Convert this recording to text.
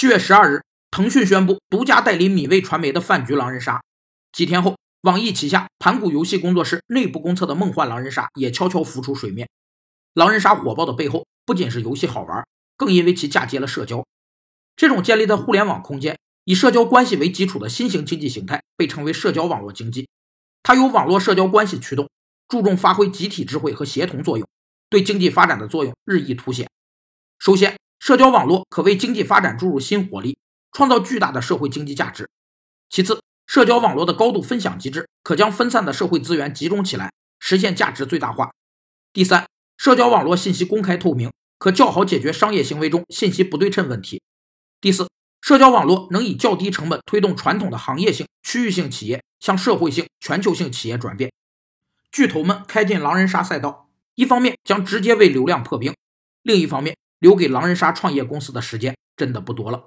七月十二日，腾讯宣布独家代理米味传媒的饭局狼人杀。几天后，网易旗下盘古游戏工作室内部公测的梦幻狼人杀也悄悄浮出水面。狼人杀火爆的背后，不仅是游戏好玩，更因为其嫁接了社交。这种建立在互联网空间、以社交关系为基础的新型经济形态，被称为社交网络经济。它由网络社交关系驱动，注重发挥集体智慧和协同作用，对经济发展的作用日益凸显。首先，社交网络可为经济发展注入新活力，创造巨大的社会经济价值。其次，社交网络的高度分享机制可将分散的社会资源集中起来，实现价值最大化。第三，社交网络信息公开透明，可较好解决商业行为中信息不对称问题。第四，社交网络能以较低成本推动传统的行业性、区域性企业向社会性、全球性企业转变。巨头们开进狼人杀赛道，一方面将直接为流量破冰，另一方面。留给狼人杀创业公司的时间真的不多了。